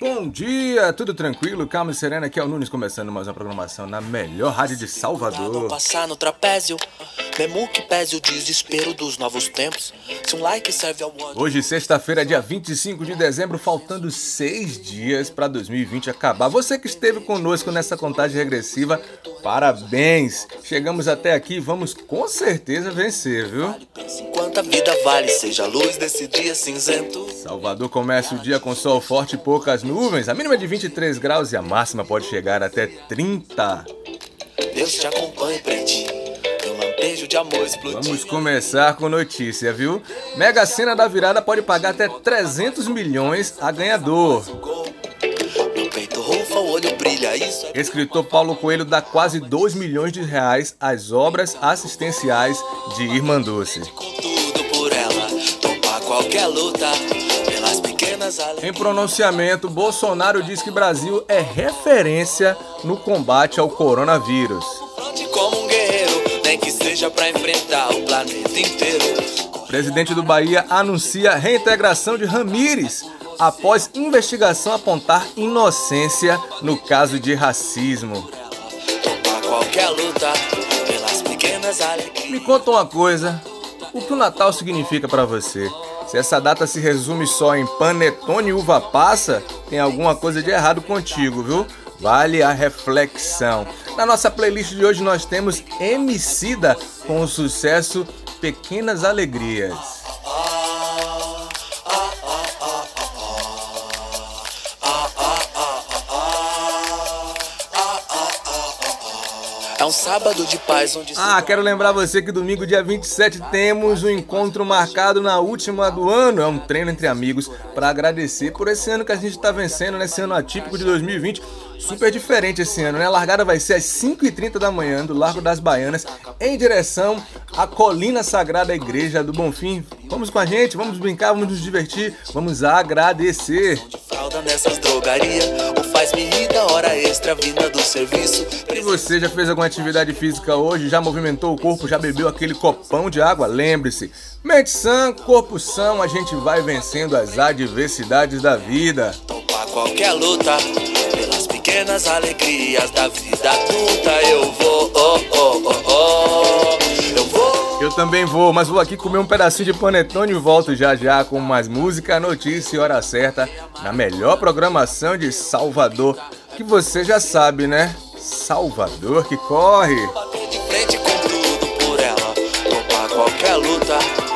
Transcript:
Bom dia, tudo tranquilo, calma e serena. Aqui é o Nunes começando mais uma programação na melhor rádio de Salvador. Passar no trapézio, mesmo que pese o desespero dos novos tempos. Se um like serve ao ódio. Hoje, sexta-feira, dia 25 de dezembro, faltando seis dias para 2020 acabar. Você que esteve conosco nessa contagem regressiva, parabéns! Chegamos até aqui, vamos com certeza vencer, viu? Enquanto a vida vale, seja a luz desse dia cinzento. Salvador começa o dia com sol forte e poucas nuvens. A mínima é de 23 graus e a máxima pode chegar até 30. Deus te acompanhe, pretinho. Vamos começar com notícia, viu? Mega Sena da virada pode pagar até 300 milhões a ganhador. Brilha, isso é Escritor Paulo Coelho dá quase 2 milhões de reais às obras assistenciais de Irmã alegrias. Em pronunciamento, Bolsonaro diz que Brasil é referência no combate ao coronavírus. O. Presidente do Bahia anuncia reintegração de Ramírez após investigação apontar inocência no caso de racismo. Me conta uma coisa, o que o Natal significa pra você? Se essa data se resume só em panetone e uva passa, tem alguma coisa de errado contigo, viu? Vale a reflexão. Na nossa playlist de hoje nós temos Emicida com o sucesso Pequenas Alegrias. Um sábado de paz onde Ah, quero lembrar você que domingo, dia 27, temos um encontro marcado na última do ano. É um treino entre amigos para agradecer por esse ano que a gente está vencendo, nesse ano atípico de 2020. Super diferente esse ano, né? A largada vai ser às 5h30 da manhã, do Largo das Baianas, em direção à Colina Sagrada Igreja do Bonfim. Vamos com a gente, vamos brincar, vamos nos divertir, vamos agradecer. Fralda nessas drogarias. O faz-me rir da hora extra vinda do serviço. E você já fez alguma atividade física hoje? Já movimentou o corpo? Já bebeu aquele copão de água? Lembre-se, mente sã, corpo são, a gente vai vencendo as adversidades da vida. Topar qualquer luta pelas pequenas alegrias da vida adulta. Eu vou, oh, oh, também vou, mas vou aqui comer um pedacinho de panetone e volto já já com mais música, notícia e hora certa na melhor programação de Salvador, que você já sabe, né? Salvador que corre! Bater de frente com tudo por ela, topar qualquer luta.